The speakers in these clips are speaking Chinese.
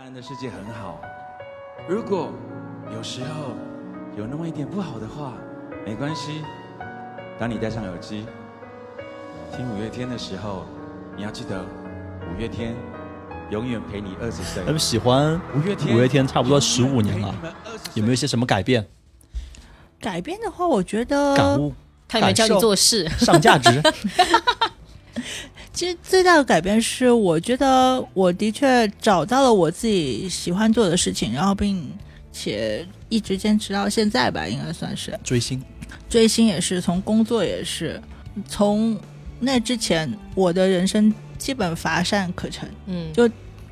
大人的世界很好，如果有时候有那么一点不好的话，没关系。当你戴上耳机听五月天的时候，你要记得，五月天永远陪你二十岁。咱们喜欢五月天，五月天差不多十五年了永远陪你们20岁有没有一些什么改变？改变的话，我觉得感悟、他有没有教你做事？上价值？其实最大的改变是，我觉得我的确找到了我自己喜欢做的事情，然后并且一直坚持到现在吧，应该算是。追星，追星也是，从工作也是，从那之前，我的人生基本乏善可陈。嗯，就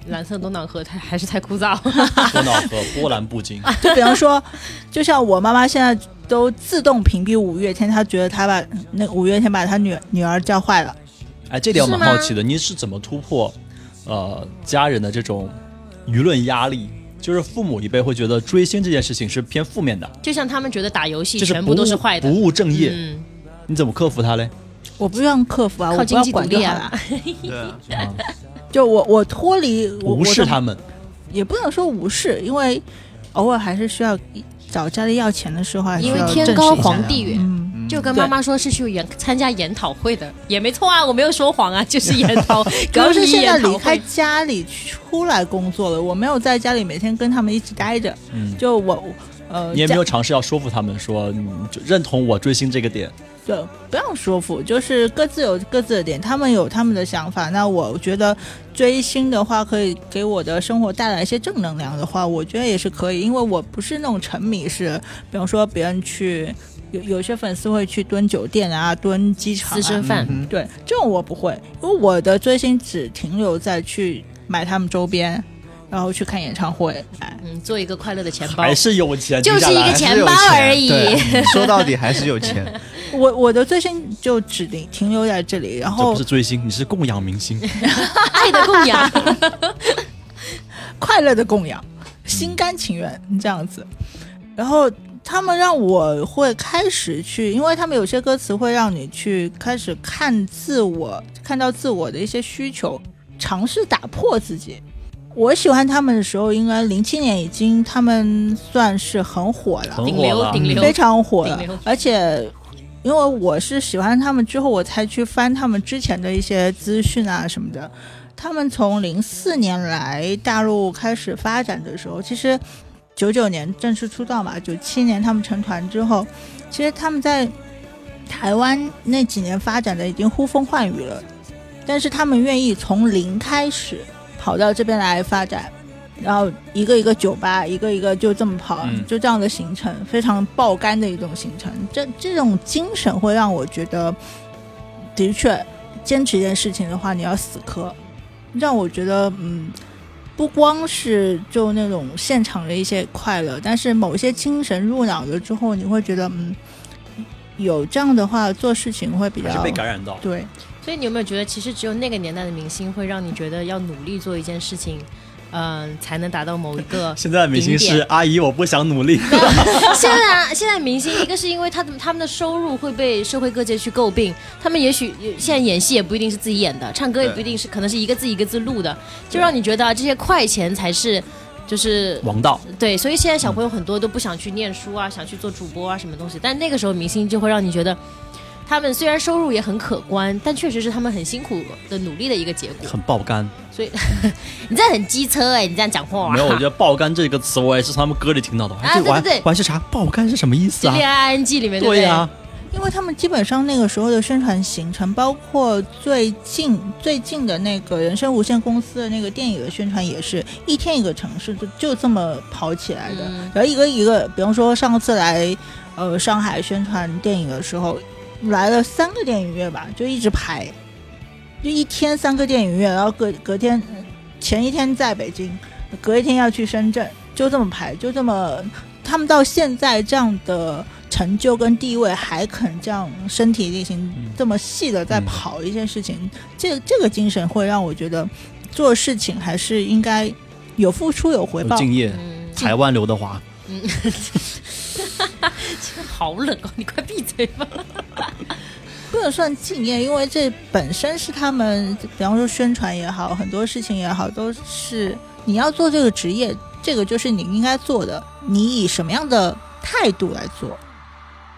蓝色多瑙河太还是太枯燥。多瑙河波澜不惊。就比方说，就像我妈妈现在都自动屏蔽五月天，她觉得她把那五月天把她女女儿教坏了。哎，这点我蛮好奇的，你是怎么突破呃家人的这种舆论压力？就是父母一辈会觉得追星这件事情是偏负面的，就像他们觉得打游戏是全部都是不务坏的，不务正业。嗯，你怎么克服它嘞？我不用克服啊，我不要靠经济独管就好立啊了。。对啊，啊，就我我脱离我无视，他们，也不能说无视，因为偶尔还是需要找家里要钱的时候，还是因为要天高皇帝远。嗯，就跟妈妈说是去研参加研讨会的，也没错啊，我没有说谎啊，就是研讨，主要是现在离开。家里出来工作了，我没有在家里每天跟他们一起待着。嗯，就我呃，你也没有尝试要说服他们说，就认同我追星这个点。对，不要说服，就是各自有各自的点，他们有他们的想法。那我觉得追星的话，可以给我的生活带来一些正能量的话，我觉得也是可以，因为我不是那种沉迷式，比方说别人去有有些粉丝会去蹲酒店啊、蹲机场、啊，私生饭，嗯对这种我不会，因为我的追星只停留在去买他们周边，然后去看演唱会。哎，嗯，做一个快乐的钱包，还是有钱，就是一个钱包而已。说到底还是有钱。我我的追星就只停停留在这里，然这后不是追星，你是供养明星。爱的供养。快乐的供养，心甘情愿这样子。然后他们让我会开始去，因为他们有些歌词会让你去开始看自我，看到自我的一些需求，尝试打破自己。我喜欢他们的时候，应该零七年已经他们算是很火了，顶流顶流非常火了，而且。因为我是喜欢他们之后，我才去翻他们之前的一些资讯啊什么的。他们从零四年来大陆开始发展的时候，其实九九年正式出道嘛，九七年他们成团之后，其实他们在台湾那几年发展的已经呼风唤雨了，但是他们愿意从零开始跑到这边来发展，然后一个一个酒吧，一个一个就这么跑，嗯就这样的行程，非常爆肝的一种行程。这这种精神会让我觉得，的确坚持一件事情的话，你要死磕，让我觉得嗯。不光是就那种现场的一些快乐，但是某些精神入脑了之后，你会觉得嗯，有这样的话做事情会比还是较被感染到。对。所以你有没有觉得，其实只有那个年代的明星会让你觉得要努力做一件事情，嗯、才能达到某一个 现在的明星是阿姨，我不想努力。现在啊，现在明星一个是因为他的他们的收入会被社会各界去诟病，他们也许现在演戏也不一定是自己演的，唱歌也不一定是，可能是一个字一个字录的，就让你觉得啊这些快钱才是就是王道，对，所以现在小朋友很多都不想去念书啊，想去做主播啊什么东西，但那个时候明星就会让你觉得。他们虽然收入也很可观，但确实是他们很辛苦的努力的一个结果。很爆肝。所以 你这样很机车哎、你这样讲话、啊。没有，我觉得 “爆肝”这个词，我也是从他们歌里听到的。啊还是我还对对对我还是查“爆肝”是什么意思啊？就恋爱 ING 里面对不对呀，因为他们基本上那个时候的宣传行程，包括最近最近的那个人生无限公司的那个电影的宣传，也是一天一个城市，就就这么跑起来的。嗯然后一个一个，比方说上次来呃上海宣传电影的时候，来了三个电影院吧，就一直排，就一天三个电影院，然后隔隔天前一天在北京，隔一天要去深圳，就这么排，就这么，他们到现在这样的成就跟地位，还肯这样身体力行嗯这么细的在嗯跑一件事情，这这个精神会让我觉得做事情还是应该有付出有回报。敬业。嗯，台湾刘德华，好冷哦，你快闭嘴吧。不能算敬业，因为这本身是他们，比方说宣传也好，很多事情也好，都是你要做这个职业，这个就是你应该做的，你以什么样的态度来做，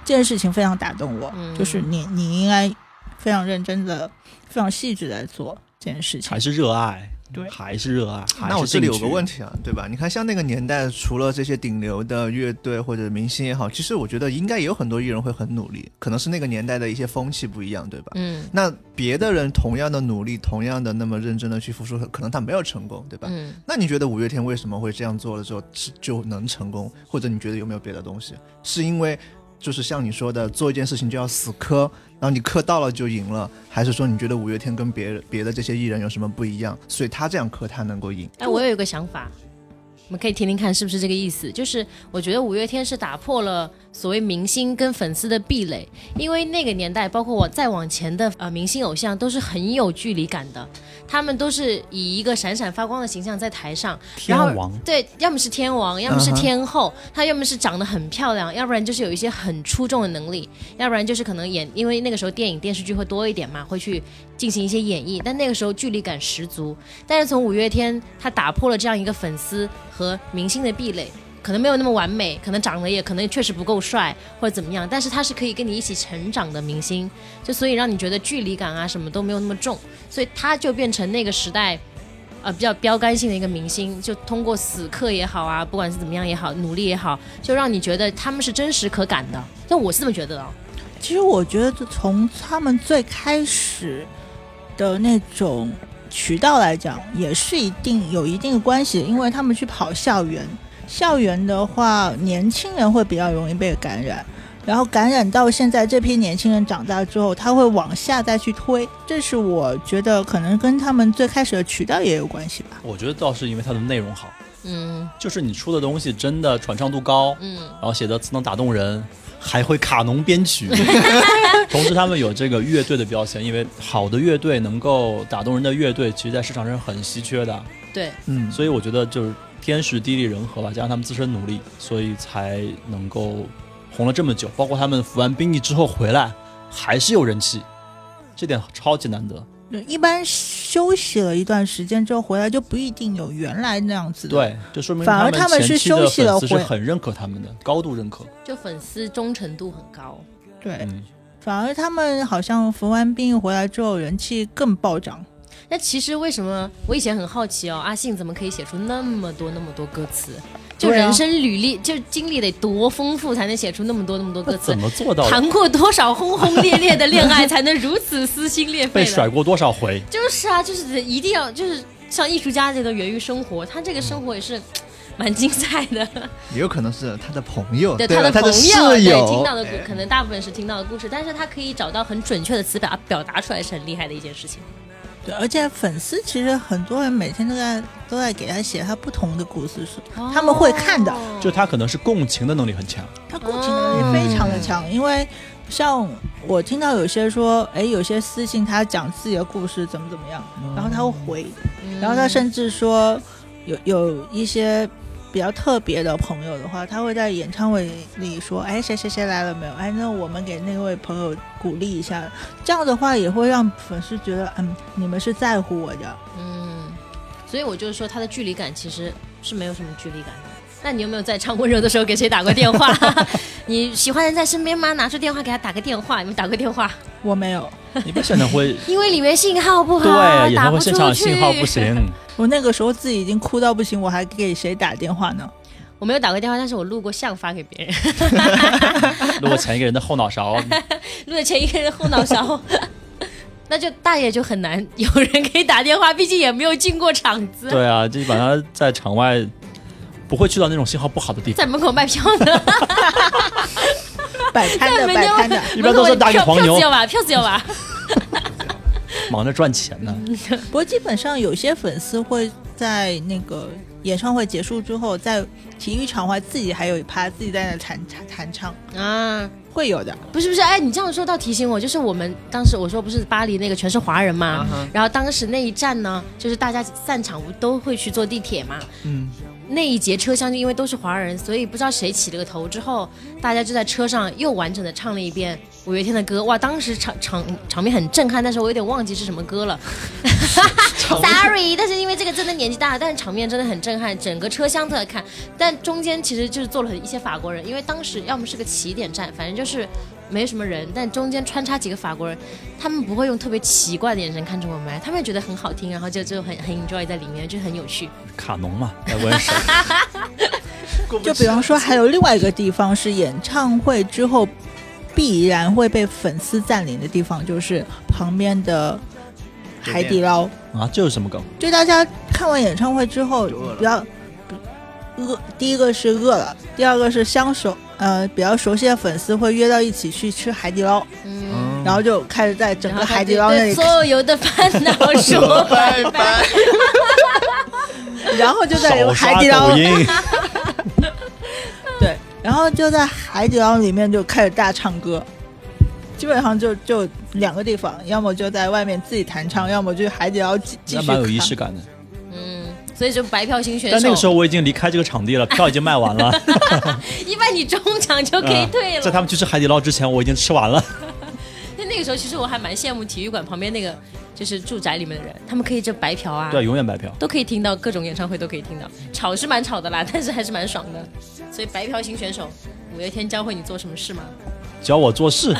这件事情非常打动我，嗯就是你你应该非常认真的、非常细致地来做这件事情还。是热爱，对还是热爱。那我这里有个问题，啊，对吧？你看，像那个年代，除了这些顶流的乐队或者明星也好，其实我觉得应该也有很多艺人会很努力，可能是那个年代的一些风气不一样，对吧？嗯那别的人同样的努力，同样的那么认真的去付出，可能他没有成功，对吧？嗯，那你觉得五月天为什么会这样做了之后是就能成功？或者你觉得有没有别的东西？是因为就是像你说的，做一件事情就要死磕，然后你磕到了就赢了，还是说你觉得五月天跟别人别的这些艺人有什么不一样，所以他这样磕他能够赢？哎，我有一个想法，我们可以听听看是不是这个意思。就是我觉得五月天是打破了所谓明星跟粉丝的壁垒，因为那个年代，包括我再往前的呃明星偶像，都是很有距离感的，他们都是以一个闪闪发光的形象在台上，然后对，要么是天王，要么是天后，他要么是长得很漂亮，要不然就是有一些很出众的能力，要不然就是可能演，因为那个时候电影电视剧会多一点嘛，会去进行一些演绎，但那个时候距离感十足。但是从五月天，他打破了这样一个粉丝和明星的壁垒。可能没有那么完美，可能长得也可能确实不够帅或者怎么样，但是他是可以跟你一起成长的明星，就所以让你觉得距离感啊什么都没有那么重，所以他就变成那个时代呃比较标杆性的一个明星，就通过死磕也好啊，不管是怎么样也好，努力也好，就让你觉得他们是真实可感的。但我是这么觉得的。其实我觉得从他们最开始的那种渠道来讲，也是一定有一定的关系，因为他们去跑校园，校园的话，年轻人会比较容易被感染。然后感染到现在，这批年轻人长大之后，他会往下再去推，这是我觉得可能跟他们最开始的渠道也有关系吧。我觉得倒是因为它的内容好，嗯。就是你出的东西真的传唱度高，嗯。然后写的词能打动人，还会卡农编曲，同时他们有这个乐队的标签，因为好的乐队能够打动人的乐队，其实在市场上是很稀缺的，对，嗯，所以我觉得就是天时地利人和吧，加上他们自身努力，所以才能够红了这么久。包括他们服完兵役之后回来，还是有人气，这点超级难得。对一般休息了一段时间之后回来，就不一定有原来那样子的。对，就说明反而他他们是休息了粉丝是很认可他们的，高度认可。就粉丝忠诚度很高。对，嗯，反而他们好像服完兵役回来之后，人气更暴涨。那其实为什么我以前很好奇哦，阿信怎么可以写出那么多那么多歌词？就人生履历，就经历得多丰富，才能写出那么多那么多歌词怎？么做到？谈过多少轰轰烈烈的恋爱，才能如此撕心裂肺的？被甩过多少回？就是啊，就是一定要就是像艺术家这个源于生活，他这个生活也是蛮精彩的。也有可能是他的朋友，对对他他的朋友，对听到的哎，可能大部分是听到的故事，但是他可以找到很准确的词表表达出来，是很厉害的一件事情。对，而且粉丝其实很多人每天都在都在给他写他不同的故事书，他们会看的哦就他可能是共情的能力很强，他共情能力非常的强。因为像我听到有些说，哎，有些私信他讲自己的故事怎么怎么样，然后他会回，嗯然后他甚至说有有一些比较特别的朋友的话，他会在演唱会里说：“哎，谁谁谁来了没有？哎，那我们给那位朋友鼓励一下。”这样的话也会让粉丝觉得，嗯，你们是在乎我的。嗯，所以我就是说，他的距离感其实是没有什么距离感的。那你有没有在唱温柔的时候给谁打过电话？你喜欢人在身边吗？拿出电话给他打个电话，你们打过电话？我没有，一般现场会因为里面信号不好，对演唱会打不出去。现场信号不行，我那个时候自己已经哭到不行，我还给谁打电话呢？我没有打过电话，但是我录过像发给别人，录过前一个人的后脑勺，录了前一个人的后脑勺。那就大爷就很难有人可以打电话，毕竟也没有进过场子，对啊，基本上在场外不会去到那种信号不好的地方，在门口卖票呢，摆摊的，摆摊的。一般都是打黄牛票子要吧，票子要吧。忙着赚钱呢。不过基本上有些粉丝会在那个演唱会结束之后，在体育场外自己还有一趴，自己在那弹弹弹唱，啊，会有的。不是不是，哎，你这样说倒提醒我，就是我们当时我说不是巴黎那个全是华人嘛，然后当时那一站呢，就是大家散场都会去坐地铁嘛，嗯，那一节车厢就因为都是华人，所以不知道谁起了个头之后，大家就在车上又完整的唱了一遍五月天的歌。哇，当时场场场面很震撼，但是我有点忘记是什么歌了。Sorry，但是因为这个真的年纪大了，但是场面真的很震撼，整个车厢都在看。但中间其实就是坐了一些法国人，因为当时要么是个起点站，反正就是没什么人，但中间穿插几个法国人，他们不会用特别奇怪的眼神看着我们，他们觉得很好听，然后就就很很 enjoy 在里面，就很有趣。卡农嘛，就比方说，还有另外一个地方是演唱会之后必然会被粉丝占领的地方，就是旁边的海底捞。啊，这是什么梗？就大家看完演唱会之后，就饿了比较饿，第一个是饿了，第二个是相熟，呃，比较熟悉的粉丝会约到一起去吃海底捞，嗯，嗯，然后就开始在整个海底捞那里，对所有的烦恼说拜拜。然后就在海底捞对，然后就在海底捞里面就开始大唱歌，基本上就就两个地方，要么就在外面自己弹唱，要么就海底捞继继续那蛮有仪式感的。嗯，所以就白票型选手。但那个时候我已经离开这个场地了，票已经卖完了。一般你中场就可以退了。在他们去吃海底捞之前，我已经吃完了。那那个时候，其实我还蛮羡慕体育馆旁边那个就是住宅里面的人，他们可以就白嫖啊，对，永远白嫖。都可以听到各种演唱会都可以听到，吵是蛮吵的啦，但是还是蛮爽的。所以白嫖型选手，五月天教会你做什么事吗？教我做事。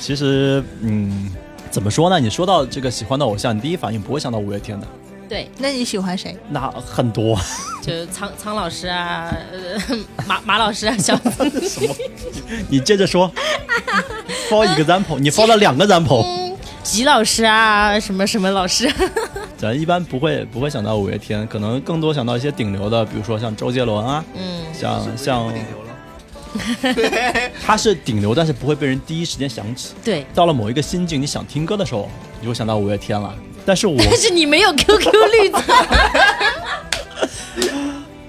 其实，嗯，怎么说呢？你说到这个喜欢的偶像，你第一反应不会想到五月天的，对，那你喜欢谁？那很多。就苍苍老师啊，呃，马马老师啊，小子，你接着说。For example，你 for 了两个 example，嗯，吉老师啊，什么什么老师，咱一般不会不会想到五月天，可能更多想到一些顶流的，比如说像周杰伦啊，嗯，像像 他是顶流，但是不会被人第一时间想起。对。到了某一个心境，你想听歌的时候，你会想到五月天了。但是我，但是你没有 QQ 绿钻，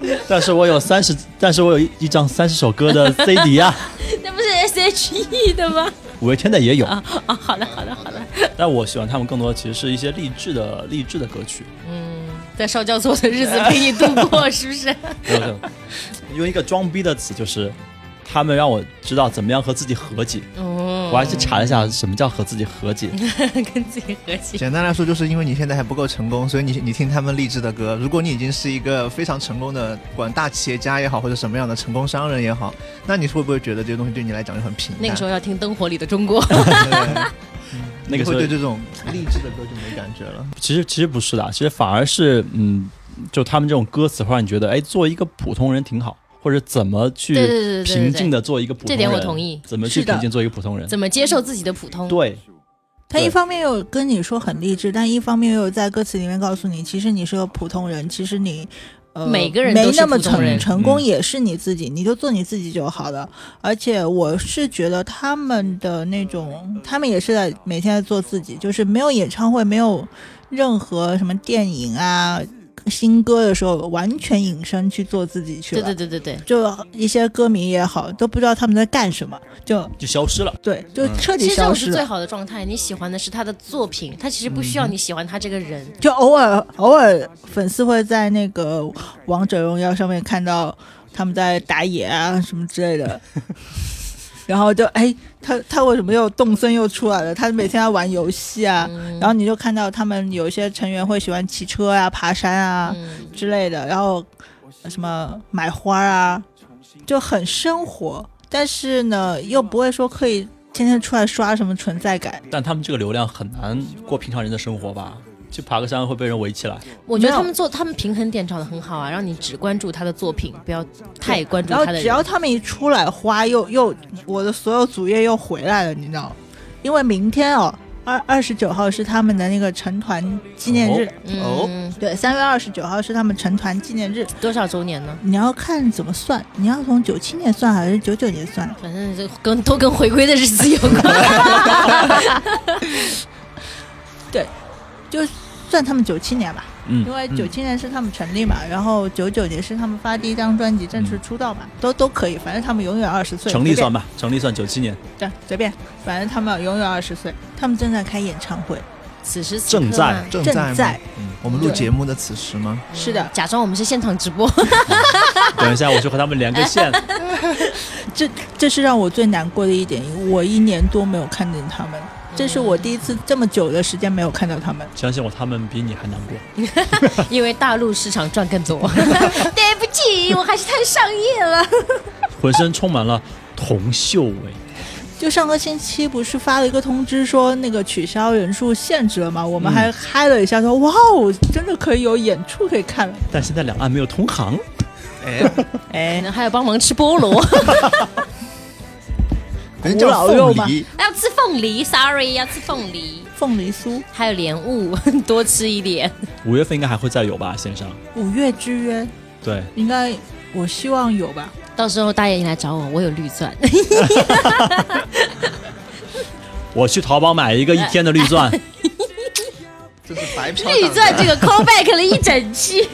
但是我有三十，但是我有一一张三十首歌的 CD 啊，那不是 SHE 的吗？五月天的也有。啊啊，好的好的好的，但我喜欢他们更多的其实是一些励志的励志的歌曲。嗯，在烧焦错的日子陪你度过，是不是？用一个装逼的词，就是他们让我知道怎么样和自己和解。哦，我还去查了一下什么叫和自己和解。跟自己和解。简单来说，就是因为你现在还不够成功，所以你你听他们励志的歌。如果你已经是一个非常成功的，管大企业家也好，或者什么样的成功商人也好，那你会不会觉得这些东西对你来讲就很平淡？那个时候要听《灯火里的中国》对，那个时候你会对这种励志的歌就没感觉了。其实其实不是的，其实反而是嗯，就他们这种歌词会让你觉得，哎，做一个普通人挺好，或者怎么去平静的做一个普通人，这点我同意怎么去平静做一个普通人？怎么接受自己的普通？对，他一方面又跟你说很励志，但一方面又在歌词里面告诉你，其实你是个普通人，其实你。呃，每个人都是没那么成成功嗯也是你自己，你就做你自己就好了。而且我是觉得他们的那种，他们也是在每天在做自己，就是没有演唱会，没有任何什么电影啊、新歌的时候，完全隐身去做自己去了。对对对对对。就一些歌迷也好，都不知道他们在干什么，就就消失了。对，就嗯彻底其实这消失了。种是最好的状态。你喜欢的是他的作品，他其实不需要你喜欢他这个人。就偶尔偶尔粉丝会在那个王者荣耀上面看到他们在打野啊什么之类的，然后就哎，他他为什么又动森又出来了？他每天要玩游戏啊，嗯然后你就看到他们有一些成员会喜欢骑车啊、爬山啊嗯，之类的，然后什么买花啊，就很生活，但是呢又不会说可以天天出来刷什么存在感。但他们这个流量很难过平常人的生活吧？去爬个山会被人围起来。我觉得他们做他们平衡点找的很好啊，让你只关注他的作品，不要太关注然后他的只要。他们一出来花，又又我的所有主页又回来了，你知道吗？因为明天哦，二二十九号是他们的那个成团纪念日，哦嗯，对，三月二十九号是他们成团纪念日。多少周年呢？你要看怎么算，你要从九七年算还是九九年算？反正这跟都跟回归的日子有关。就算他们九七年吧，嗯因，为嗯九七年是他们成立嘛，然后九九年是他们发第一张专辑正式出道嘛，都都可以，反正他们永远二十岁。成立算吧，成立算九七年。对，随便，反正他们永远二十岁。他们正在开演唱会，此时此正在正正在嗯？我们录节目的此时吗？是的，假装我们是现场直播，等一下我去和他们连个线。这这是让我最难过的一点，我一年多没有看见他们，这是我第一次这么久的时间没有看到他们。相信我，他们比你还难过。因为大陆市场赚更多。对不起，我还是太上业了。浑身充满了铜臭味。就上个星期不是发了一个通知说那个取消人数限制了吗？我们嗯还嗨了一下说，哇哦，真的可以有演出可以看了。但现在两岸没有同行，哎，哎，还要帮忙吃菠萝，人叫老肉吗凤梨，要吃凤梨，sorry，要吃凤梨，凤梨酥，还有莲雾，多吃一点。五月份应该还会再有吧？先生五月之约对，应该我希望有吧。到时候大爷你来找我，我有绿钻。我去淘宝买一个一天的绿钻，这是白嫖绿钻这个 callback 了一整期。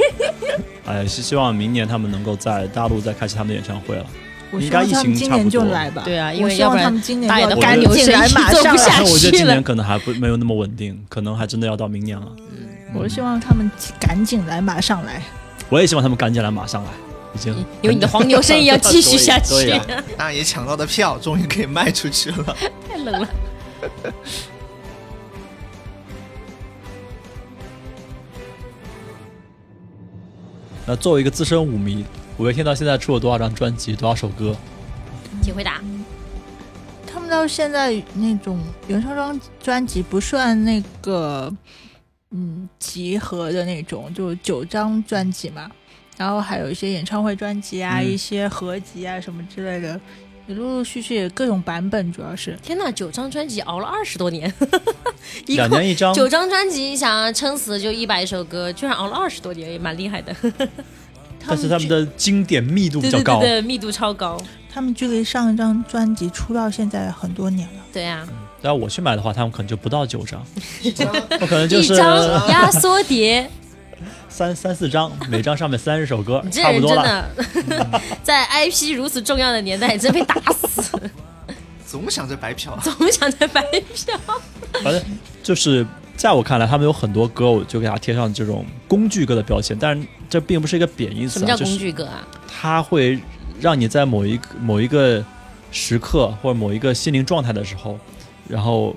哎，是希望明年他们能够在大陆再开启他们的演唱会了。我希望应该疫他们今年情差不多就来吧。对啊因我希望为要不然他们今年大爷的就赶黄牛紧来，生意马上做不下来。我觉得去了今年可能还不没有那么稳定，可能还真的要到明年了。我希望他们赶紧来，马上来。我也希望他们赶紧来，马上来。已经有你的黄牛生意要继续下去对呀 大爷抢到的票终于可以卖出去了。太冷了。那作为一个资深舞迷，五月天到现在出了多少张专辑，多少首歌？请回答。他们到现在那种原创专专辑不算那个嗯集合的那种，就九张专辑嘛，然后还有一些演唱会专辑啊，嗯一些合集啊什么之类的，也陆陆续续各种版本，主要是天呐，九张专辑熬了二十多年，一共两年一张，九张专辑，你想啊，撑死就一百首歌，居然熬了二十多年，也蛮厉害的。但是他们的经典密度比较高。对对对，密度超高。他们距离上一张专辑出道现在很多年了。对啊，然后我去买的话，他们可能就不到九张，我可能就是一张压缩碟，三三四张，每张上面三十首歌你，这差不人真多了。的 在 IP 如此重要的年代，真被打死，总想着白嫖，总想着白嫖。反正就是在我看来，他们有很多歌，我就给他贴上这种工具歌的标签，但是这并不是一个贬义词、啊，什么叫工具歌啊？它会让你在某一个某一个时刻或者某一个心灵状态的时候，然后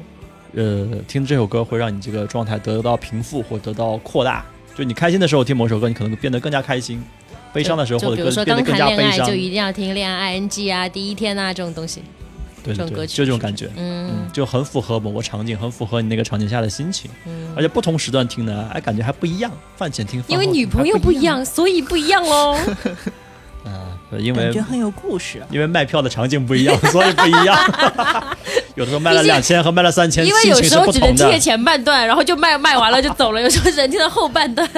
呃听这首歌会让你这个状态得到平复或得到扩大。就你开心的时候听某首歌，你可能变得更加开心；悲伤的时候或者说变得更加悲伤就。一定要听恋爱 ING 啊，第一天啊这种东西。对对就这种感觉。嗯嗯，就很符合某个场景，很符合你那个场景下的心情，嗯，而且不同时段听呢，哎，感觉还不一样。饭前听，因为女朋友不一，样，所以不一样喽。嗯，因为感觉很有故事、啊。因为卖票的场景不一样，所以不一样。有的时候卖了两千和卖了三千，因为有时候只能听。前半段，然后就卖卖完了就走了；有时候只能听到后半段。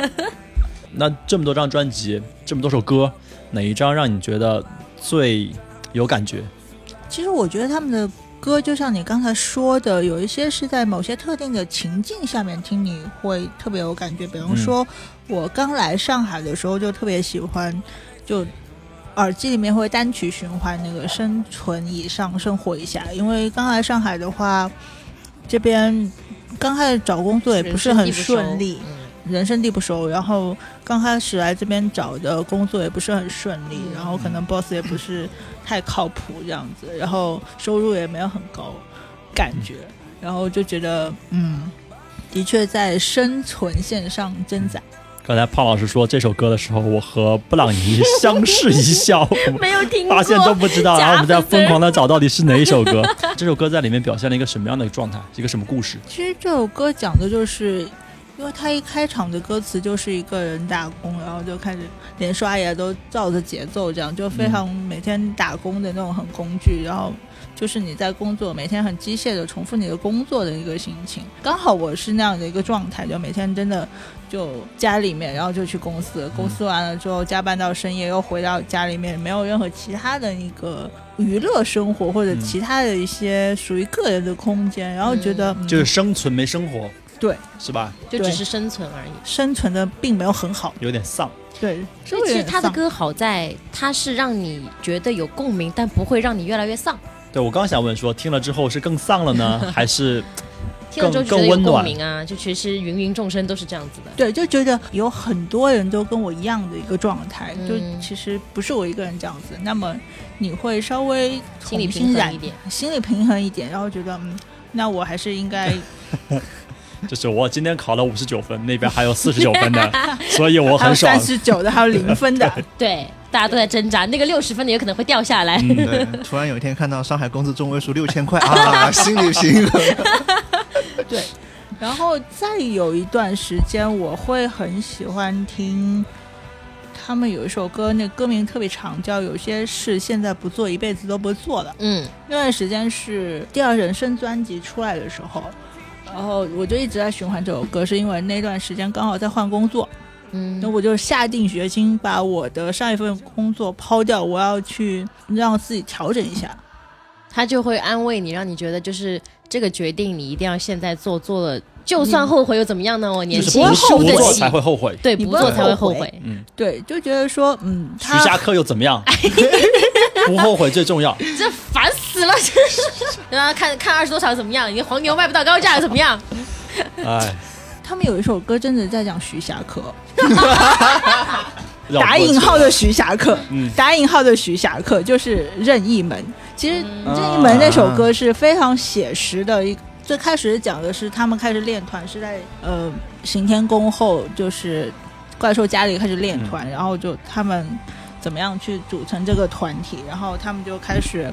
那这么多张专辑，这么多首歌，哪一张让你觉得最有感觉？其实我觉得他们的歌，就像你刚才说的，有一些是在某些特定的情境下面听，你会特别有感觉。比方说，我刚来上海的时候就特别喜欢，就耳机里面会单曲循环那个《生存以上，生活以下》，因为刚来上海的话，这边刚开始找工作也不是很顺利。人生地不熟，然后刚开始来这边找的工作也不是很顺利，嗯然后可能 boss 也不是太靠谱这样子，然后收入也没有很高，感觉，然后就觉得嗯，的确在生存线上挣扎。刚才胖老师说这首歌的时候，我和布朗尼相视一笑，没有听过，发现都不知道，然后我们在疯狂的找到底是哪一首歌。这首歌在里面表现了一个什么样的状态，一个什么故事？其实这首歌讲的就是，因为他一开场的歌词就是一个人打工，然后就开始连刷牙都照着节奏，这样就非常每天打工的那种很工具，然后就是你在工作，每天很机械的重复你的工作的一个心情。刚好我是那样的一个状态，就每天真的就家里面，然后就去公司，公司完了之后加班到深夜，又回到家里面，没有任何其他的一个娱乐生活或者嗯。其他的一些属于个人的空间，然后觉得、嗯。就是生存没生活，对是吧？就只是生存而已。生存的并没有很好。有点丧。对，所以其实他的歌好在，他是让你觉得有共鸣，但不会让你越来越丧。对我刚想问说，听了之后是更丧了呢，还是听了之后更觉得有共更温暖鸣啊，就其实芸芸众生都是这样子的。对，就觉得有很多人都跟我一样的一个状态，嗯就其实不是我一个人这样子。那么你会稍微心理平衡一点，心理平衡一点，然后觉得嗯，那我还是应该 就是我今天考了五十九分，那边还有四十九分的，所以我还有很爽三。十九的，还有零分的，对，大家都在挣扎，那个六十分的有可能会掉下来。嗯对，突然有一天看到上海工资中位数六千块啊，心里平衡。对。然后再有一段时间，我会很喜欢听他们有一首歌，那歌名特别长，叫《有些事现在不做，一辈子都不做了》。嗯，那段时间是《第二人生》专辑出来的时候，然后我就一直在循环这首歌，是因为那段时间刚好在换工作，嗯那我就下定决心把我的上一份工作抛掉，我要去让自己调整一下。他就会安慰你，让你觉得就是这个决定你一定要现在做，做了就算后悔又怎么样呢？我年轻就是不输得起不做才，会后悔。对，不做才会后悔。嗯，对，就觉得说，嗯，徐他霞客又怎么样？不后悔最重要。这烦死了，真是。然后看看二十多场怎么样？你黄牛卖不到高价怎么样？哎，他们有一首歌真的在讲徐霞客，打引号的徐霞客，嗯打引号的徐霞客就是任意门。其实嗯任意门那首歌是非常写实的一。最开始讲的是他们开始练团是在呃刑天宫后，就是怪兽家里开始练团，然后就他们怎么样去组成这个团体，然后他们就开始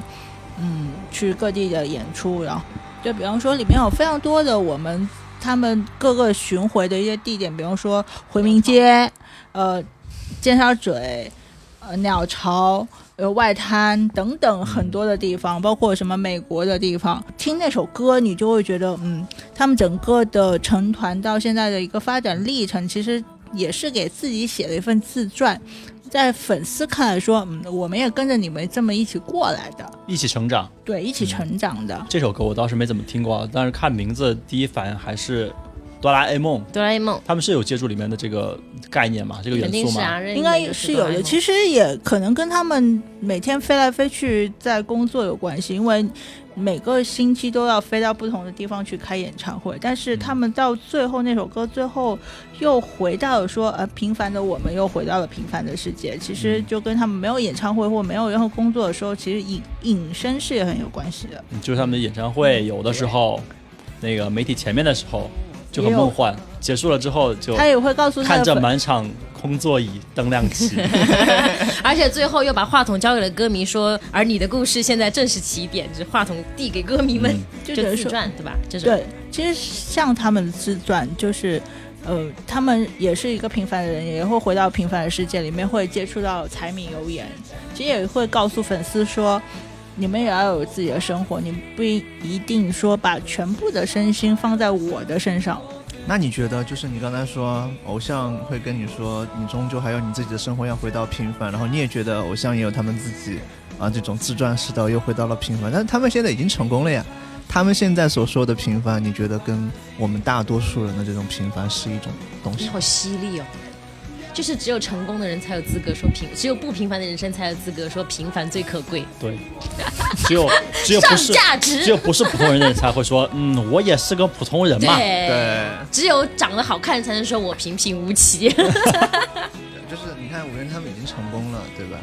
嗯去各地的演出，然后就比方说里面有非常多的我们他们各个巡回的一些地点，比方说回民街，呃尖沙咀、呃鸟巢、呃外滩等等很多的地方，包括什么美国的地方，听那首歌，你就会觉得，嗯，他们整个的成团到现在的一个发展历程，其实也是给自己写了一份自传。在粉丝看来说，嗯，我们也跟着你们这么一起过来的，一起成长。对，一起成长的。这首歌我倒是没怎么听过，但是看名字第一反应还是哆啦 A 梦。哆啦 A 梦他们是有借助里面的这个概念嘛，这个元素嘛。应该是有的，其实实也可能跟他们每天飞来飞去在工作有关系，因为每个星期都要飞到不同的地方去开演唱会，但是他们到最后那首歌最后又回到了说，呃，平凡的我们又回到了平凡的世界，其实就跟他们没有演唱会或没有任何工作的时候，其实隐隐身是也很有关系的。嗯就是他们的演唱会，有的时候那个媒体前面的时候就很梦幻，结束了之后就他也会告诉看着，满场空座椅灯亮起。而且最后又把话筒交给了歌迷，说：“而你的故事现在正是起点。”就是话筒递给歌迷们，嗯就自传，对吧？这是对，其实像他们的自传，就是，呃，他们也是一个平凡的人，也会回到平凡的世界里面，会接触到柴米油盐，其实也会告诉粉丝说，你们也要有自己的生活，你不一一定说把全部的身心放在我的身上。那你觉得，就是你刚才说偶像会跟你说，你终究还有你自己的生活要回到平凡，然后你也觉得偶像也有他们自己啊这种自传式的又回到了平凡，但是他们现在已经成功了呀。他们现在所说的平凡，你觉得跟我们大多数人的这种平凡是一种东西？你好犀利哦！就是只有成功的人才有资格说平，只有不平凡的人生才有资格说平凡最可贵，对，只有 只有不上是价值。只有不是普通人的人才会说，嗯，我也是个普通人嘛。对，对，只有长得好看才能说我平平无奇。就是你看五月天他们已经成功了，对吧？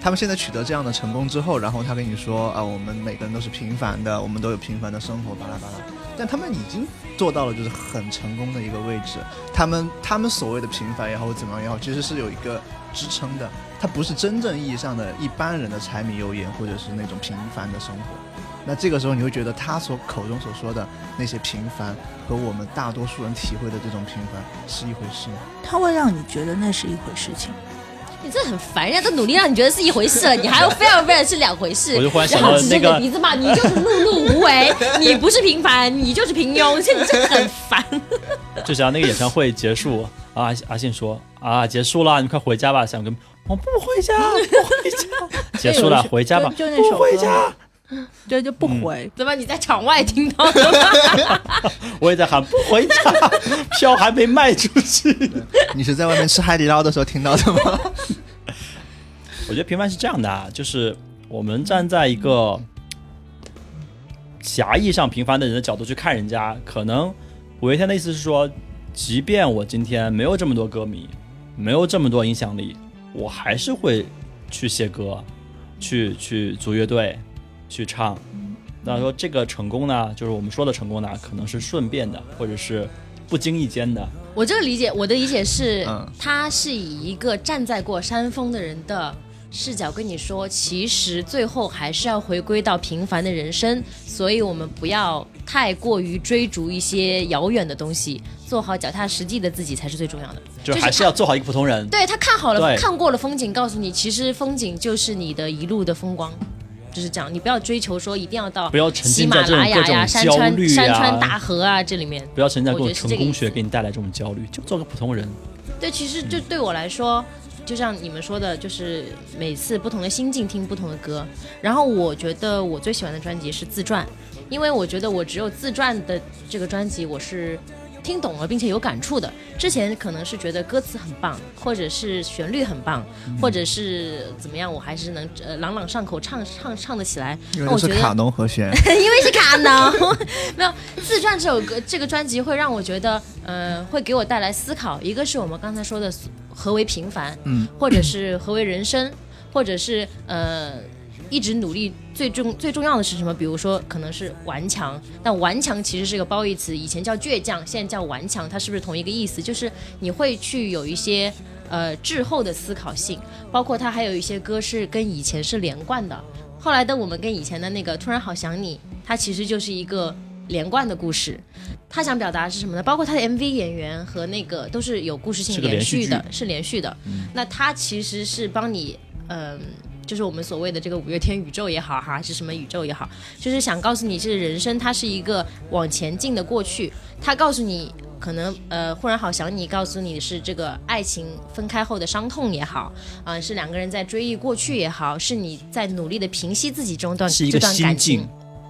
他们现在取得这样的成功之后，然后他跟你说啊，我们每个人都是平凡的，我们都有平凡的生活，巴拉巴拉。但他们已经做到了就是很成功的一个位置。他们他们所谓的平凡也好，或怎么样也好，其实是有一个支撑的。它不是真正意义上的一般人的柴米油盐，或者是那种平凡的生活。那这个时候你会觉得他所口中所说的那些平凡，和我们大多数人体会的这种平凡是一回事吗？他会让你觉得那是一回事情。你这很烦，人家都努力让你觉得是一回事了，你还要非要非得是两回事。我就忽然想然后指着到那个你的鼻子骂你就是碌碌无为，你不是平凡，你就是平庸，这你真的很烦。就只要那个演唱会结束，啊，阿信说啊，结束了，你快回家吧。想跟我不回家，不回家，结束了，回家吧，就就那首歌 对，就不回。怎么你在场外听到的？我也在喊不回家，票还没卖出去。你是在外面吃海底捞的时候听到的吗？我觉得平凡是这样的啊，就是我们站在一个狭义上平凡的人的角度去看人家，可能五月天的意思是说，即便我今天没有这么多歌迷，没有这么多影响力，我还是会去写歌，去去组乐队，去唱。那说这个成功呢，就是我们说的成功呢，可能是顺便的，或者是不经意间的。我这个理解，我的理解是，嗯他是以一个站在过山峰的人的视角跟你说，其实最后还是要回归到平凡的人生，所以我们不要太过于追逐一些遥远的东西，做好脚踏实地的自己才是最重要的。就就是还是要做好一个普通人。对他看好了，看过了风景，告诉你，其实风景就是你的一路的风光。就是这样，你不要追求说一定要到不要沉喜马浸在这种拉雅呀、各种山川焦虑山川啊大河啊这里面。不要沉浸在各种我觉得成功学给你带来这种焦虑，就做个普通人。对，其实就对我来说，就像你们说的，就是每次不同的心境听不同的歌。然后我觉得我最喜欢的专辑是自传，因为我觉得我只有自传的这个专辑我是听懂了并且有感触的。之前可能是觉得歌词很棒，或者是旋律很棒，或者是怎么样，我还是能呃朗朗上口唱唱唱得起来。因为那我觉得卡农和弦，因为是卡农，没有自传这首歌，这个专辑会让我觉得，呃，会给我带来思考。一个是我们刚才说的何为平凡，嗯，或者是何为人生，或者是呃一直努力最重最重要的是什么？比如说可能是顽强，但顽强其实是个褒义词，以前叫倔强，现在叫顽强，它是不是同一个意思？就是你会去有一些呃滞后的思考性，包括它还有一些歌是跟以前是连贯的。后来的我们跟以前的那个突然好想你，它其实就是一个连贯的故事。他想表达的是什么呢？包括他的 MV 演员和那个都是有故事性连续的，是连续的。那他其实是帮你，嗯、就是我们所谓的这个五月天宇宙也好，还是什么宇宙也好，就是想告诉你，这人生它是一个往前进的过去。他告诉你，可能呃，忽然好想你，告诉你是这个爱情分开后的伤痛也好，啊、是两个人在追忆过去也好，是你在努力的平息自己中段这段感情。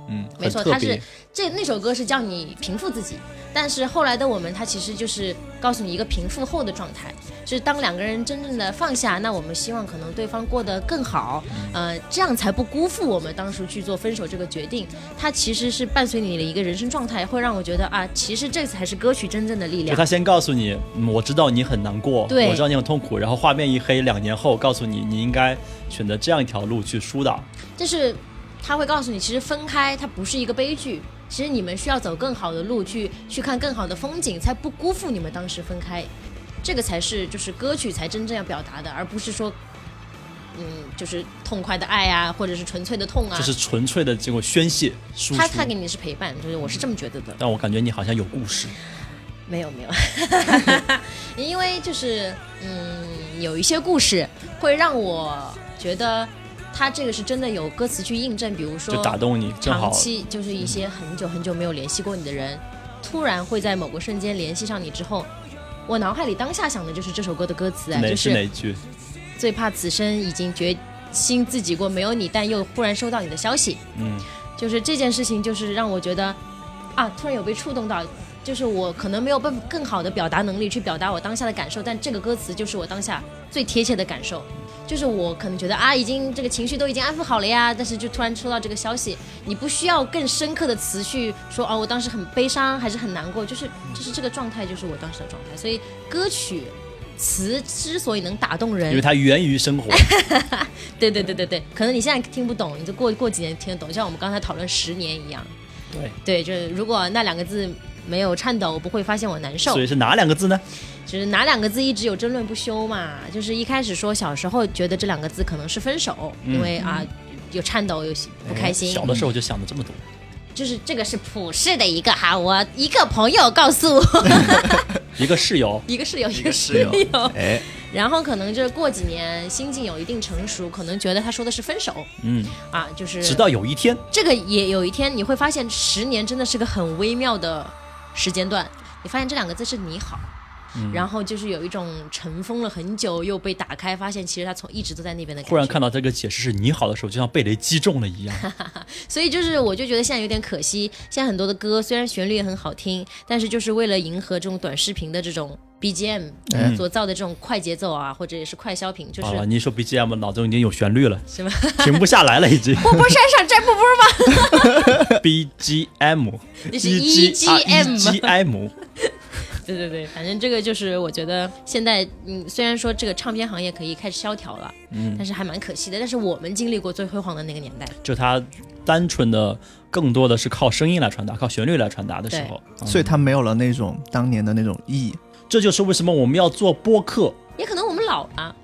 嗯，没错，他是这那首歌是叫你平复自己，但是后来的我们，它其实就是告诉你一个平复后的状态，就是当两个人真正的放下，那我们希望可能对方过得更好，呃，这样才不辜负我们当时去做分手这个决定。它其实是伴随你的一个人生状态，会让我觉得啊，其实这才是歌曲真正的力量。就他先告诉你，嗯我知道你很难过，对我知道你很痛苦，然后画面一黑，两年后告诉你，你应该选择这样一条路去疏导。就是他会告诉你，其实分开它不是一个悲剧，其实你们需要走更好的路，去去看更好的风景，才不辜负你们当时分开。这个才是就是歌曲才真正要表达的，而不是说，嗯，就是痛快的爱啊，或者是纯粹的痛啊。就是纯粹的经过宣泄输出。他他给你的是陪伴，就是我是这么觉得的。但我感觉你好像有故事，没有没有，因为就是嗯，有一些故事会让我觉得他这个是真的有歌词去印证，比如说就打动你，长期就是一些很久很久没有联系过你的人，突然会在某个瞬间联系上你之后，我脑海里当下想的就是这首歌的歌词啊，就是哪句？最怕此生已经决心自己过，没有你，但又忽然收到你的消息，嗯，就是这件事情，就是让我觉得啊，突然有被触动到。就是我可能没有更更好的表达能力去表达我当下的感受，但这个歌词就是我当下最贴切的感受。就是我可能觉得啊，已经这个情绪都已经安抚好了呀，但是就突然收到这个消息，你不需要更深刻的词去说哦，我当时很悲伤还是很难过，就是就是这个状态就是我当时的状态。所以歌曲词之所以能打动人因为，它源于生活。对对对对对，可能你现在听不懂，你就过过几年听得懂，像我们刚才讨论十年一样。对，对，就是如果那两个字没有颤抖，不会发现我难受。所。以是哪两个字呢？就是哪两个字一直有争论不休嘛？就是一开始说小时候觉得这两个字可能是分手，因为啊有颤抖有不开心，小的时候就想的这么多。就是这个是普世的一个哈，我一个朋友告诉我，一个室友，一个室友，一个个室友友，哎，然后可能就是过几年心境有一定成熟，可能觉得他说的是分手。嗯，啊，就是直到有一天，这个也有一天你会发现，十年真的是个很微妙的时间段。你发现这两个字是你好，嗯然后就是有一种尘封了很久又被打开，发现其实他从一直都在那边的感觉。忽然看到这个解释是你好的时候，就像被雷击中了一样。所以就是我就觉得现在有点可惜，现在很多的歌虽然旋律也很好听，但是就是为了迎合这种短视频的这种 BGM 哎所造的这种快节奏啊，或者也是快消品，就是啊，你一说 BGM，脑中已经有旋律了，是吗停不下来了，已经。波波山上摘波波吗？BGM，那 是 E G 啊 EGM EGM，对对对，反正这个就是我觉得现在，嗯，虽然说这个唱片行业可以开始萧条了，嗯但是还蛮可惜的。但是我们经历过最辉煌的那个年代，就它单纯的更多的是靠声音来传达，靠旋律来传达的时候，嗯所以它没有了那种当年的那种意义。这就是为什么我们要做播客。也可能我们老了，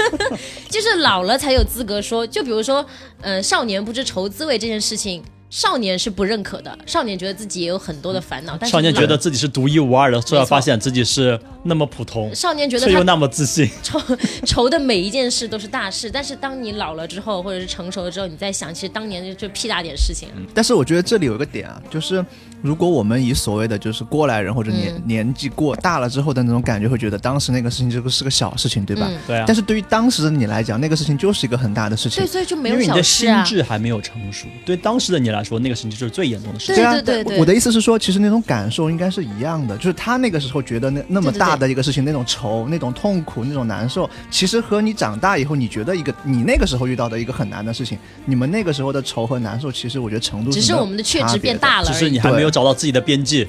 就是老了才有资格说。就比如说，呃，少年不知愁滋味这件事情，少年是不认可的，少年觉得自己也有很多的烦恼，但是少年觉得自己是独一无二的，突然没错发现自己是那么普通，少年觉得他却又那么自信。愁愁的每一件事都是大事，但是当你老了之后，或者是成熟了之后，你再想，其实当年就就屁大点事情啊。但是我觉得这里有一个点啊，就是如果我们以所谓的就是过来人或者年、嗯年纪过大了之后的那种感觉，会觉得当时那个事情这个是个小事情，对吧？嗯对啊但，是对于当时的你来讲，那个事情就是一个很大的事情对，。所以就没有因为你的心小事啊。智还没有成熟，对当时的你来说，那个事情就是最严重的事情。对啊，对对我的意思是说，其实那种感受应该是一样的，就是他那个时候觉得那那么对对对大的一个事情，那种愁、那种痛苦、那种难受，其实和你长大以后你觉得一个你那个时候遇到的一个很难的事情，你们那个时候的愁和难受，其实我觉得程度只是我们的确值变大了，只是你还没有找到自己的边界，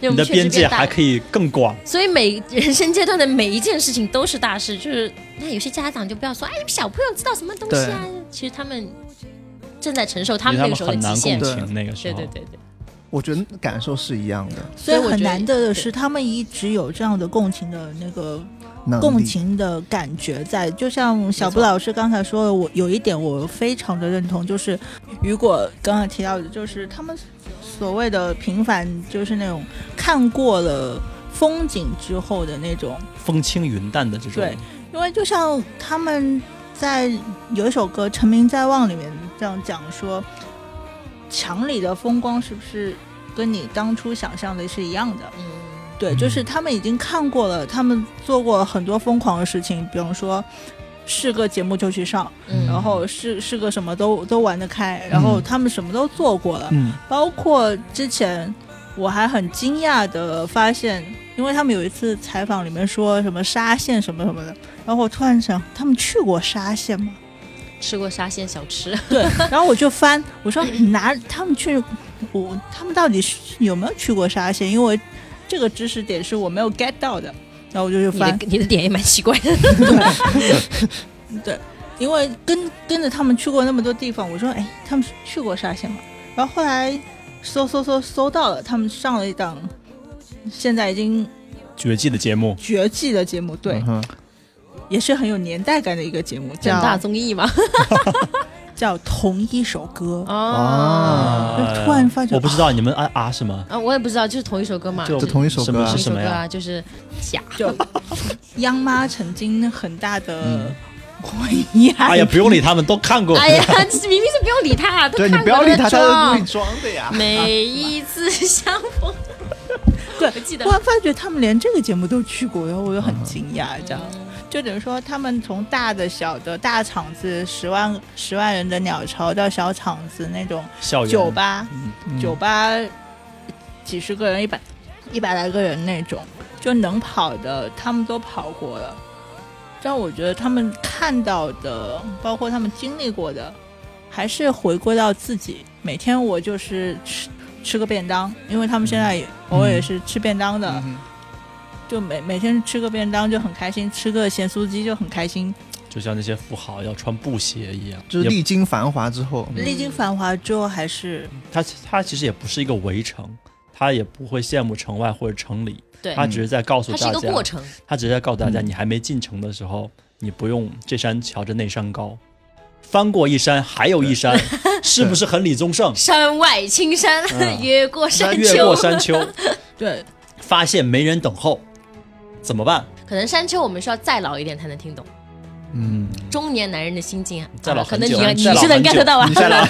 就我们你的边界还可以更广。所以每人生阶段的每一件事情都是大事，就是那有些家长就不要说，哎，你们小朋友知道什么东西啊？其实他们正在承受他们那个时候的很难极限共。对情那个时候。对对对对，我觉得感受是一样的，所以很难得的是，他们一直有这样的共情的那个共情的感觉在。就像小布老师刚才说的，我有一点我非常的认同，就是雨果刚才提到的，就是他们所谓的平凡，就是那种看过了风景之后的那种。风轻云淡的这种对，因为就像他们在有一首歌《成名在望》里面这样讲说，墙里的风光是不是跟你当初想象的是一样的？嗯，对，就是他们已经看过了，他们做过很多疯狂的事情，比方说是个节目就去上，嗯。然后是是个什么都都玩得开，然后他们什么都做过了，嗯。包括之前我还很惊讶的发现，因为他们有一次采访里面说什么沙县什么什么的，然后我突然想，他们去过沙县吗？吃过沙县小吃，对，然后我就翻，我说 拿他们去，我他们到底是有没有去过沙县？因为这个知识点是我没有 get 到的，然后我就去你翻的，你的点也蛮奇怪的。对，因为跟跟着他们去过那么多地方，我说哎，他们去过沙县吗？然后后来搜搜搜搜到了，他们上了一档现在已经绝技的节目。绝技的节目，对，也是很有年代感的一个节目，叫大叫综艺嘛，叫同一首歌。啊，就突然发觉我不知道你们啊啊什么？啊，我也不知道，就是同一首歌嘛，就同一首歌啊什么是什么呀？就是假。就央妈曾经很大的嗯回忆啊，哎呀，不用理他们，都看过。哎呀，这明明是不用理他，都对你看不要理他，他是装故意装的呀。每一次相逢，对 我记得突然发觉他们连这个节目都去过，然后我又很惊讶，这样。就等于说，他们从大的、小的、大厂子十万十万人的鸟巢到小厂子那种酒吧，嗯酒吧几十个人、一百一百来个人那种，就能跑的，他们都跑过了。但我觉得他们看到的，包括他们经历过的，还是回归到自己。每天我就是吃吃个便当，因为他们现在也偶尔也是吃便当的，嗯就每每天吃个便当就很开心，吃个咸酥鸡就很开心。就像那些富豪要穿布鞋一样，就是历经繁华之后，历经繁华之后，还是他他其实也不是一个围城，他也不会羡慕城外或者城里，对，他只是在告诉它是大家，一个过程。他只是在告诉大家，嗯。你还没进城的时候，你不用这山瞧着那山高，翻过一山还有一山，是不是很李宗盛？山外青山，嗯。越过山越。过山丘，对。发现没人等候，怎么办？可能山丘我们需要再老一点才能听懂嗯，中年男人的心境啊。再老可能你你是能 get 到啊你。再老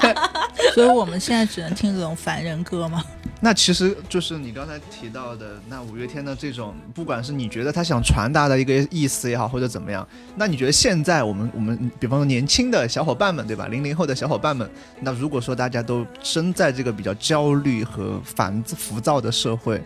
所以我们现在只能听这种凡人歌吗。那其实就是你刚才提到的，那五月天的这种，不管是你觉得他想传达的一个意思也好，或者怎么样，那你觉得现在我们我们，比方说年轻的小伙伴们，对吧？零零后的小伙伴们，那如果说大家都身在这个比较焦虑和烦浮躁的社会，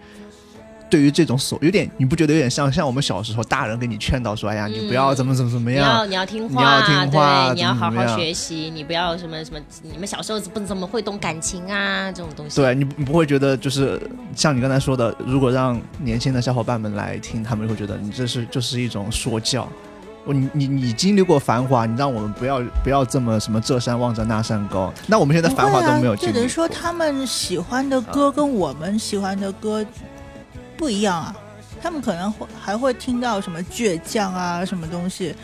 对于这种所有点，你不觉得有点像像我们小时候大人给你劝导说，哎呀，你不要怎么怎么怎么你样要，你要听话你要，听话对，你要好好学习，你不要什么什么，你们小时候不怎么会懂感情啊这种东西。对你你不会觉得就是像你刚才说的，如果让年轻的小伙伴们来听，他们会觉得你这是就是一种说教。我你你你经历过繁华，你让我们不要不要这么什么这山望着那山高。那我们现在繁华都没有经历过。等于说他们喜欢的歌跟我们喜欢的歌不一样啊，他们可能会还会听到什么倔强啊，什么东西，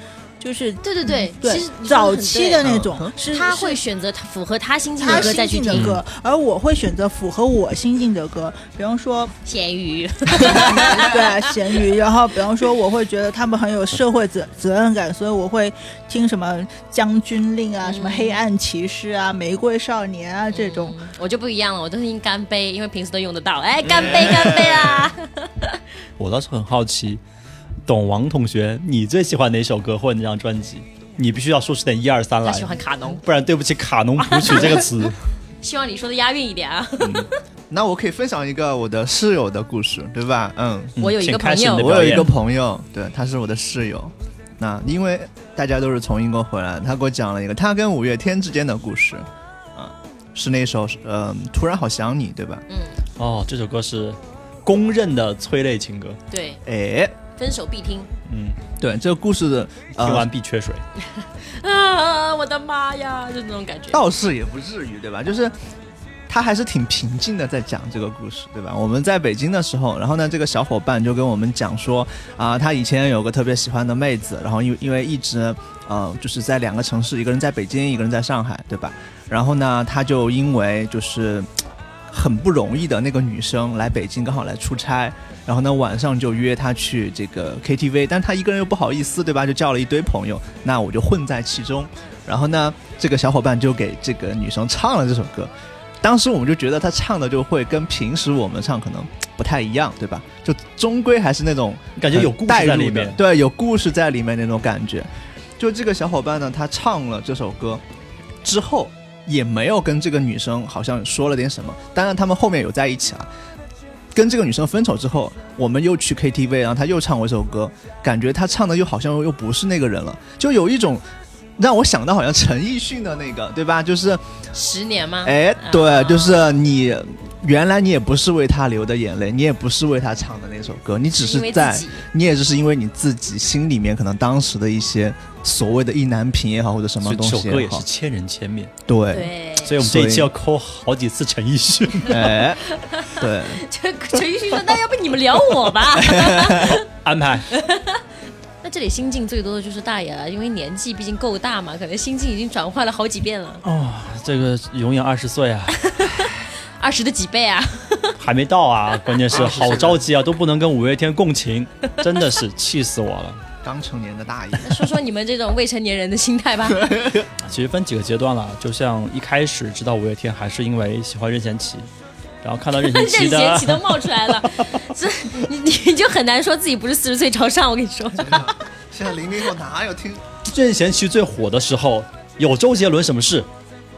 就是对对对，对其实早期的那种嗯是他会选择他符合他心境的歌再去听。而我会选择符合我心境的歌，比方说咸鱼，对咸鱼，然后比方说我会觉得他们很有社会责责任感，所以我会听什么将军令啊、嗯什么黑暗骑士啊、玫瑰少年啊这种。嗯我就不一样了，我都是听干杯，因为平时都用得到。哎，干杯干杯啊！我倒是很好奇，懂王同学，你最喜欢哪首歌或者哪张专辑？你必须要说出点一二三来喜，欢卡农，不然对不起“卡农谱曲”这个词。希望你说的押韵一点啊。那我可以分享一个我的室友的故事，对吧？嗯，嗯我有一个朋友我有一个朋友，对，他是我的室友。那因为大家都是从英国回来，他给我讲了一个他跟五月天之间的故事，啊，是那首呃《突然好想你》，对吧？嗯，哦，这首歌是公认的催泪情歌。对，哎，分手必听嗯，对，这个故事的听完呃必缺水。啊！我的妈呀，就那种感觉。倒是也不至于，对吧？就是他还是挺平静的在讲这个故事，对吧？我们在北京的时候，然后呢，这个小伙伴就跟我们讲说啊、他以前有个特别喜欢的妹子，然后因因为一直呃就是在两个城市，一个人在北京，一个人在上海，对吧？然后呢，他就因为就是。很不容易的那个女生来北京，刚好来出差，然后呢晚上就约她去这个 KTV，但是她一个人又不好意思，对吧？就叫了一堆朋友，那我就混在其中。然后呢，这个小伙伴就给这个女生唱了这首歌。当时我们就觉得她唱的就会跟平时我们唱可能不太一样，对吧？就终归还是那种感觉有故事在里面对，有故事在里面那种感觉。就这个小伙伴呢，他唱了这首歌之后，也没有跟这个女生好像说了点什么。当然，他们后面有在一起啊。跟这个女生分手之后，我们又去 KTV，然后他又唱我一首歌，感觉他唱的又好像又不是那个人了，就有一种让我想到好像陈奕迅的那个，对吧？就是十年吗？哎，对，啊就是你原来你也不是为他流的眼泪，你也不是为他唱的那首歌，你只是在你也只是因为你自己心里面可能当时的一些所谓的意难平也好，或者什么东西也好。这首歌也是，千人千面，对，对，所以我们这一期要抠好几次陈奕迅。哎，对，陈 陈奕迅说：“那要不你们聊我吧。安排，”那这里心境最多的就是大爷了，因为年纪毕竟够大嘛，可能心境已经转换了好几遍了，哦，这个永远二十岁啊，二十的几倍啊！还没到啊，关键是好着急啊，都不能跟五月天共情，真的是气死我了。刚成年的大爷，说说你们这种未成年人的心态吧。其实分几个阶段了，就像一开始知道五月天还是因为喜欢任贤齐，然后看到任贤齐的贤齐都冒出来了，这你你就很难说自己不是四十岁朝上。我跟你说，现在零零后哪有听？任贤齐最火的时候，有周杰伦什么事？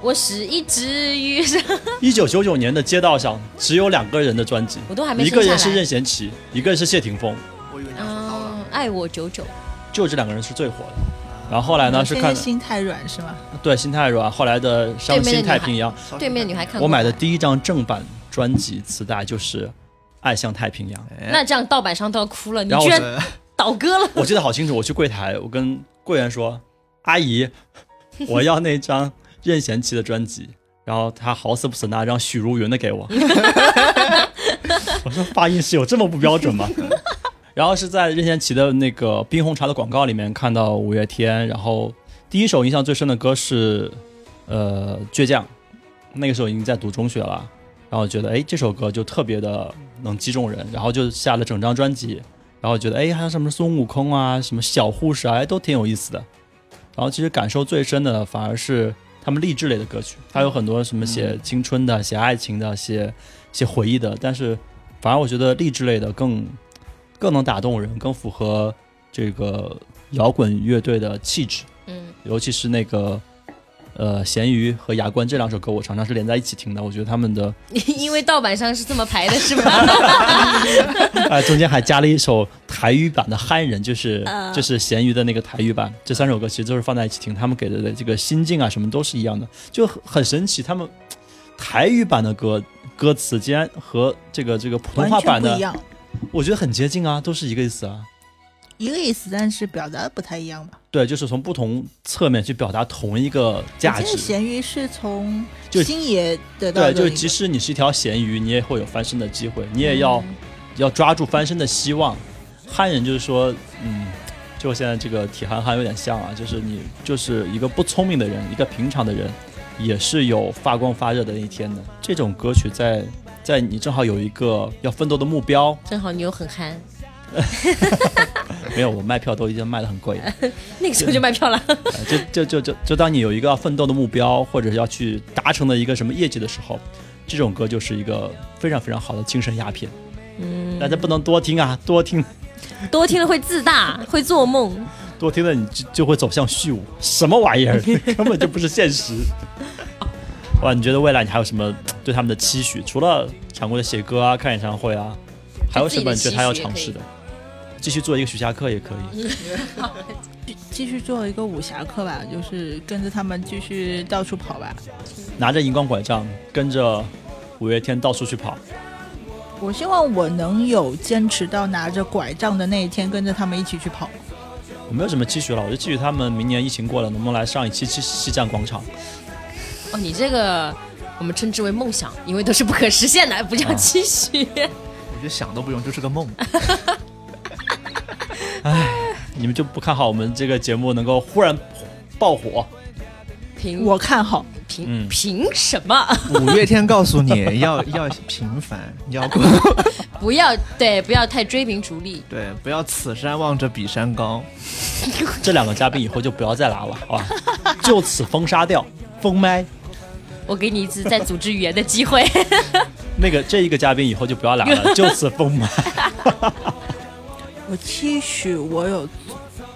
我是一只鱼上，一九九九年的街道上只有两个人的专辑，我都还没一。个人是任贤齐，一个人是谢霆锋，我以为你。嗯，爱我久久，就这两个人是最火的。然后后来呢是看心太软是吗？对心太软，后来的伤心太平洋，对面女孩看过我买的第一张正版专辑磁带就是《爱向太平洋》。哎那这样盗版商都要哭了，你居然倒戈了。我记得好清楚，我去柜台，我跟柜员说：“阿姨，我要那张任贤齐的专辑。”然后他好死不死拿一张许茹芸的给我。我说发音是有这么不标准吗？然后是在任贤齐的那个冰红茶的广告里面看到五月天，然后第一首印象最深的歌是呃倔强，那个时候已经在读中学了，然后觉得哎这首歌就特别的能击中人，然后就下了整张专辑，然后觉得哎还有什么孙悟空啊，什么小护士啊，哎都挺有意思的。然后其实感受最深的反而是他们励志类的歌曲，还有很多什么写青春的、写爱情的、写写回忆的，但是反而我觉得励志类的更更能打动人，更符合这个摇滚乐队的气质。嗯，尤其是那个呃，咸鱼和牙关这两首歌我常常是连在一起听的，我觉得他们的 因为盗版上是这么排的，是吧？啊、中间还加了一首台语版的《憨人》，就是啊就是咸鱼的那个台语版。这三首歌其实都是放在一起听，他们给的这个心境啊什么都是一样的，就很很神奇。他们台语版的歌歌词竟然和这个这个普通话版的，我觉得很接近啊，都是一个意思啊。一个意思，但是表达不太一样吧。对，就是从不同侧面去表达同一个价值。咸鱼是从就星爷得到的对，就是即使你是一条咸鱼，你也会有翻身的机会，你也要、要抓住翻身的希望。汉人就是说，嗯，就我现在这个体憨憨有点像啊，就是你就是一个不聪明的人，一个平常的人，也是有发光发热的那一天的。这种歌曲在在你正好有一个要奋斗的目标，正好你又很憨，没有我卖票都已经卖得很贵了。那个时候就卖票了。呃就就就就就当你有一个要奋斗的目标，或者是要去达成的一个什么业绩的时候，这种歌就是一个非常非常好的精神鸦片。嗯，大家不能多听啊，多听多听了会自大，会做梦。多听了你就就会走向虚无，什么玩意儿，根本就不是现实。哇，你觉得未来你还有什么 对他们的期许？除了常规的写歌啊、看演唱会啊，还有什么你觉得他要尝试的？继续做一个徐霞客也可以。继续做一个武侠客吧，就是跟着他们继续到处跑吧。拿着荧光拐杖，跟着五月天到处去跑。我希望我能有坚持到拿着拐杖的那一天，跟着他们一起去跑。我没有什么期许了，我就期许他们明年疫情过了，能不能来上一期西西站广场？哦，你这个我们称之为梦想，因为都是不可实现的，不叫期许。我觉得想都不用，就是个梦。你们就不看好我们这个节目能够忽然爆火？凭我看好，凭嗯凭什么？五月天告诉你 要要平凡，要不 不要对，不要太追名逐利。对，不要此山望着彼山高。这两个嘉宾以后就不要再来了，好吧？就此封杀掉，封麦。我给你一次再组织语言的机会。那个这一个嘉宾以后就不要来了，就此封麦。我期许我有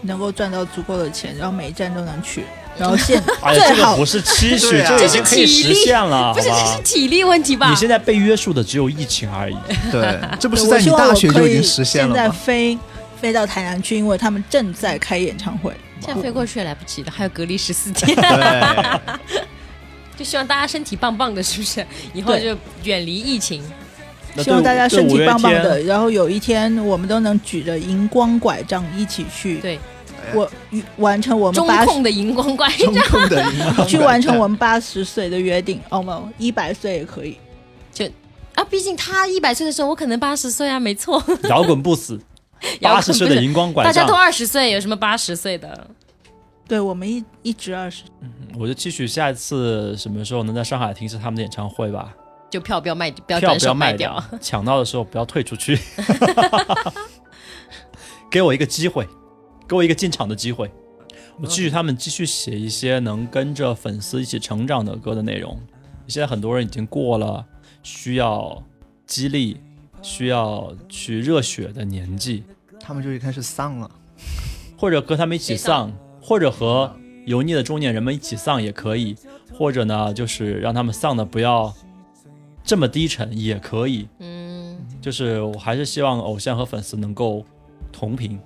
能够赚到足够的钱，然后每一站都能去，然后现 哎呀，最好这个不是期许，这已经可以实现了，不是，这是？体力问题吧？你现在被约束的只有疫情而已。对，这不是在你大学就已经实现了现在？飞飞到台南去，因为他们正在开演唱会。现在飞过去也来不及了，还有隔离十四天。就希望大家身体棒棒的，是不是？以后就远离疫情。那希望大家身体棒棒的，然后有一天我们都能举着荧光拐杖一起去，对，我完成我们中控的荧光怪，中控的荧光 去完成我们八十岁的约定。哦，没有，一百岁也可以。就啊，毕竟他一百岁的时候，我可能八十岁啊，没错。摇滚不死，摇滚八十岁的荧光拐杖大家都。二十岁，有什么八十岁的？对我们一一直二十，我就期许下一次什么时候能在上海听一次他们的演唱会吧，就票不要卖，不要票不要卖掉。，抢到的时候不要退出去，给我一个机会，给我一个进场的机会。我继续他们继续写一些能跟着粉丝一起成长的歌的内容。现在很多人已经过了需要激励、需要去热血的年纪，他们就一开始丧了。或者和他们一起丧，或者和油腻的中年人们一起丧也可以，或者呢，就是让他们丧的不要这么低沉也可以。嗯，就是我还是希望偶像和粉丝能够同频。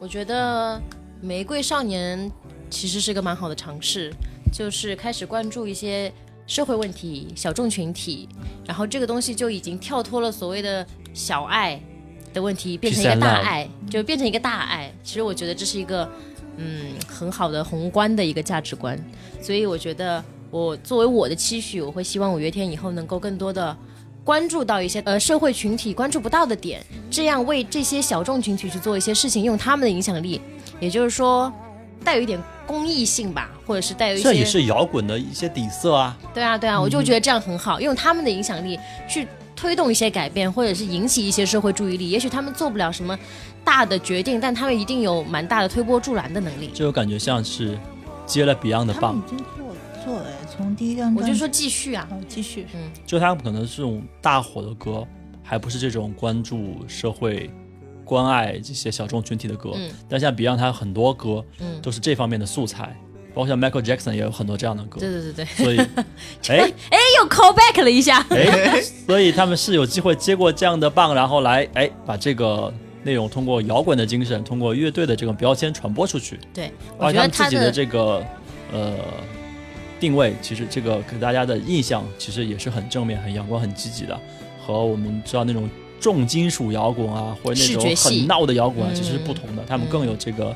我觉得《玫瑰少年》其实是个蛮好的尝试，就是开始关注一些社会问题、小众群体，然后这个东西就已经跳脱了所谓的小爱的问题，变成一个大爱，就变成一个大爱。其实我觉得这是一个嗯很好的宏观的一个价值观，所以我觉得我作为我的期许，我会希望五月天以后能够更多的。关注到一些呃社会群体关注不到的点，这样为这些小众群体去做一些事情，用他们的影响力，也就是说带有一点公益性吧，或者是带有一些这也是摇滚的一些底色啊。对啊对啊，我就觉得这样很好，用他们的影响力去推动一些改变，或者是引起一些社会注意力。也许他们做不了什么大的决定，但他们一定有蛮大的推波助澜的能力。这有感觉像是接了 Beyond 的棒他们已，经做了做了，从第一张我就说继续啊，好继续。嗯。就他们可能是这种大火的歌，还不是这种关注社会、关爱这些小众群体的歌。嗯。但像 Beyond 他很多歌嗯。都是这方面的素材，包括像 Michael Jackson 也有很多这样的歌，对对对对，所以，哎哎，又 call back 了一下。哎，所以他们是有机会接过这样的棒，然后来哎把这个内容通过摇滚的精神，通过乐队的这种标签传播出去，对，而我觉得他他们自己的这个呃定位，其实这个给大家的印象其实也是很正面、很阳光、很积极的，和我们知道那种重金属摇滚啊，或者那种很闹的摇滚啊，嗯其实是不同的，他们更有这个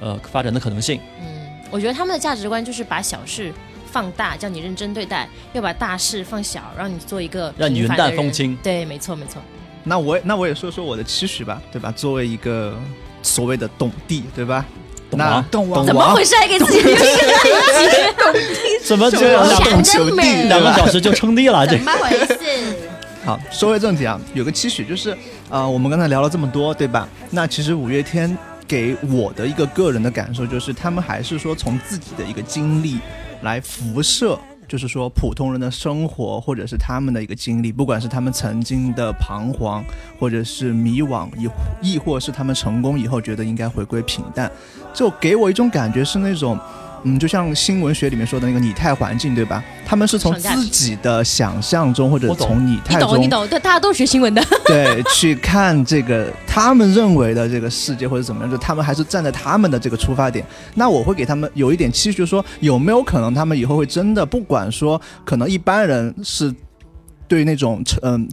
呃发展的可能性。嗯，我觉得他们的价值观就是把小事放大，叫你认真对待；要把大事放小，让你做一个让你云淡风轻对，没错没错。那我也那我也说说我的期许吧，对吧？作为一个所谓的懂地，对吧？那懂王懂王 怎么回事？还给自己留一个怎么就这两个？小时就称帝了？这怎么回事？好，说回正题啊，有个期许就是，呃，我们刚才聊了这么多，对吧？那其实五月天给我的一个个人的感受就是，他们还是说从自己的一个经历来辐射，就是说普通人的生活，或者是他们的一个经历，不管是他们曾经的彷徨，或者是迷惘，亦亦或是他们成功以后觉得应该回归平淡，就给我一种感觉是那种。嗯，就像新闻学里面说的那个拟态环境，对吧？他们是从自己的想象中，或者从拟态中懂你懂，对，大家都学新闻的。对，去看这个他们认为的这个世界或者怎么样，就他们还是站在他们的这个出发点。那我会给他们有一点期许，就是说有没有可能他们以后会真的，不管说可能一般人是对那种嗯。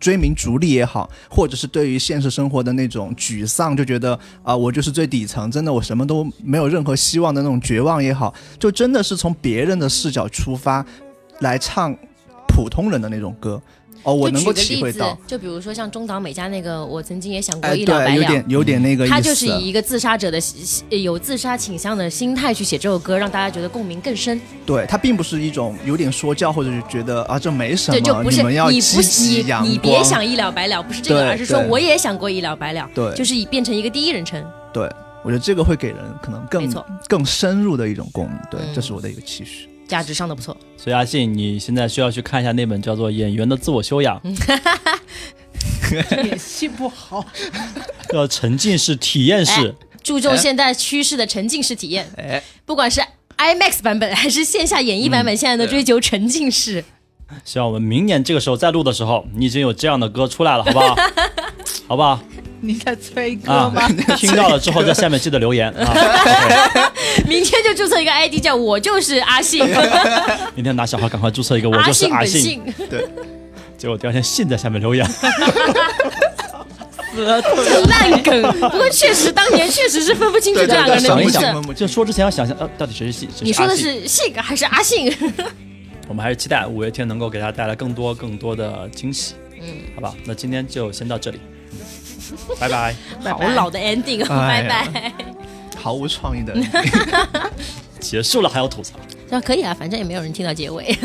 追名逐利也好，或者是对于现实生活的那种沮丧，就觉得啊、我就是最底层，真的我什么都没有任何希望的那种绝望也好，就真的是从别人的视角出发来唱普通人的那种歌。哦，我能够举个例子体会到，，就比如说像中岛美嘉那个，我曾经也想过哎，一了百了，有了。点有点那个意思。他就是以一个自杀者的有自杀倾向的心态去写这首歌，让大家觉得共鸣更深。对他并不是一种有点说教，或者是觉得啊这没什么，对，就不是你们要积极你阳光。你别想一了百了，不是这个，而是说我也想过一了百了，对就是以变成一个第一人称。对，我觉得这个会给人可能没更错更深入的一种共鸣。对，嗯这是我的一个期许。价值上的不错，所以阿信，你现在需要去看一下那本叫做《演员的自我修养》，演戏不好，要沉浸式体验式。注重现在趋势的沉浸式体验，哎，不管是 IMAX 版本 还是线下演绎版本，现在都追求沉浸式。希望我们明年这个时候再录的时候，你已经有这样的歌出来了，好不好？好不好？你在催歌啊吗？，听到了之后在下面记得留言啊。明天就注册一个 ID 叫我就是阿信，明天拿小号赶快注册一个，我就是阿信。信本性。结果第二天信在下面留言，烂梗，不过确实当年确实是分不清楚这两个人的名字就说之前要想想，呃，到底谁是信？谁你说的是信还是阿信？我们还是期待五月天能够给大家带来更多更多的惊喜，嗯，好吧？那今天就先到这里，嗯拜拜。好老的 ending，拜拜。毫无创意的。结束了还要吐槽。那可以啊，反正也没有人听到结尾。